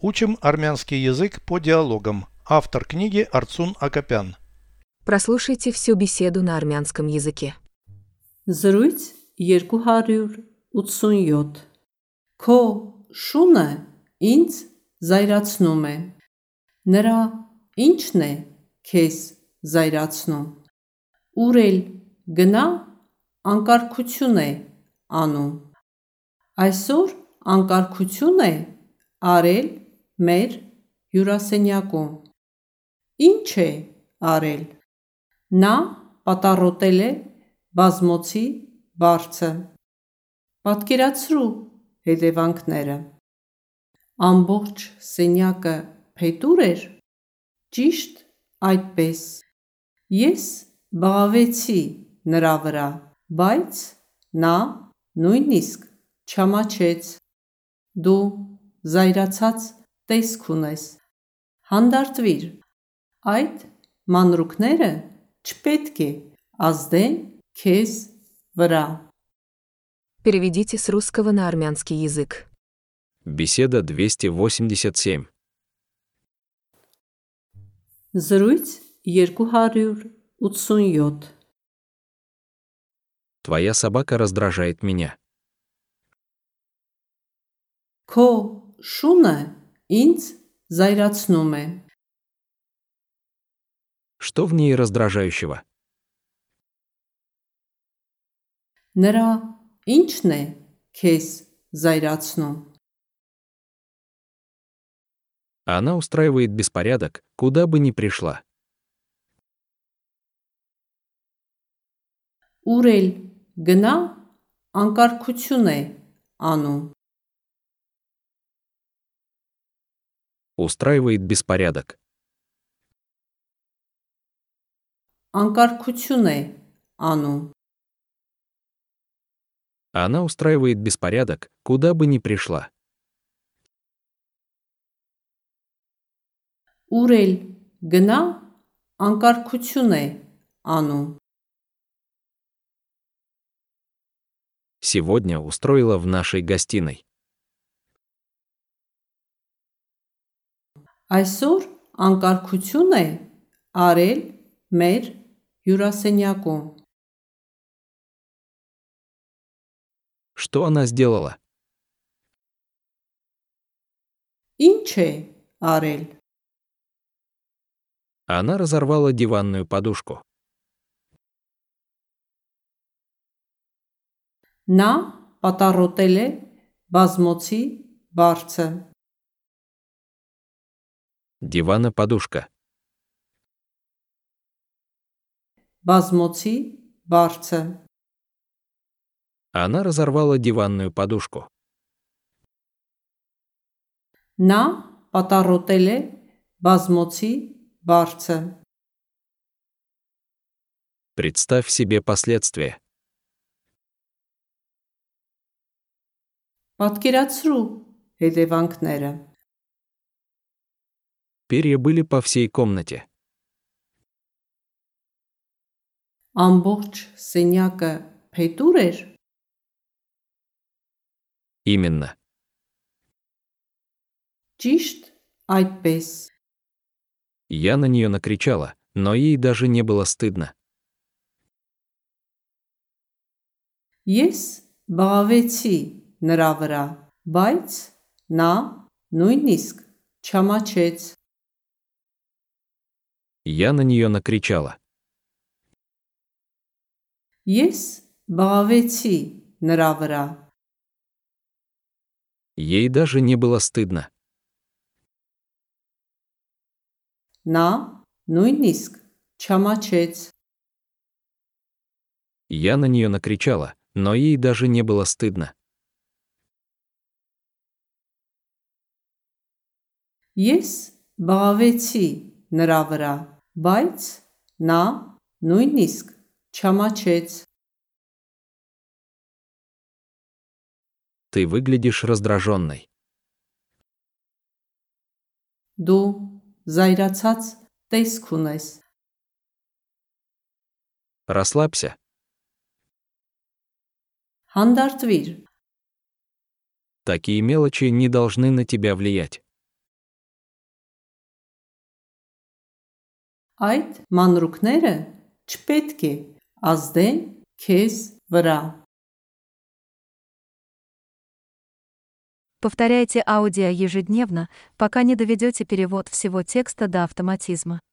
Учим армянский язык по диалогам. Автор книги Арцун Акопян. Прослушайте всю беседу на армянском языке. Զրույց 287 Քո շունը ինձ զայրացնում է Նրա ինչն է քեզ զայրացնում Ուր էլ գնա անկարգություն է անում Այսօր անկարգություն է արել մեր հյուրասենյակում Ինչ է արել Նա պատառոտել է բազմոցի բարձը Պատկերացրու հետևանքները Ամբողջ սենյակը փետուր էր Ճիշտ այդպես. Ես բղավեցի նրա վրա բայց նա նույնիսկ չամաչեց Դու զայրացած տեսք ունես Հանդարտվիր Այդ մանրուքները չպետք է ազդեն քեզ վրա Переведите с русского на армянский язык. Беседа 287. Զրույց 287 Твоя собака раздражает меня. Քո շունը ինձ զայրացնում է Что в ней раздражающего? Նրա ինչն է քեզ զայրացնում Она устраивает беспорядок, куда бы ни пришла. Ուր էլ գնա անկարգություն է անում устраивает беспорядок. Анкаркучуне, Ану. Она устраивает беспорядок, куда бы ни пришла. Урель, гна, анкаркучуне, Ану. Сегодня устроила в нашей гостиной. Այսօր անկարգություն է արել մեր հյուրասենյակում Что она сделала? Ինչ է արել Она разорвала диванную подушку. Նա պատառոտել է բազմոցի բարձը Дивана подушка. բազմոցի բարձը Она разорвала диванную подушку. Նա պատառոտել է բազմոցի բարձը Представь себе последствия. Պատկերացրու հետևանքները Перья были по всей комнате. ամբողջ սենյակը փետուր էր Именно. ճիշտ այդպես Я на нее накричала, но ей даже не было стыдно. Ես բաղավեցի նրա վրա, բայց նա նույնիսկ չամաչեց։ Я на нее накричала. Ես բաղավեցի նրա վրա, Ей даже не было стыдно. նա նույնիսկ չամաչեց։ Я на нее накричала, но ей даже не было стыдно. Ես բաղավեցի նրա վրա, բայց նա նույնիսկ չամաչեց։ Ты выглядишь раздраженной. Դու զայրացած տեսք ունես։ Расслабься. Հանդարտվիր, Такие мелочи не должны на тебя влиять. Այդ մանրուքները չպետք է ազդեն քեզ վրա։ Повторяйте аудио ежедневно, пока не доведете перевод всего текста до автоматизма.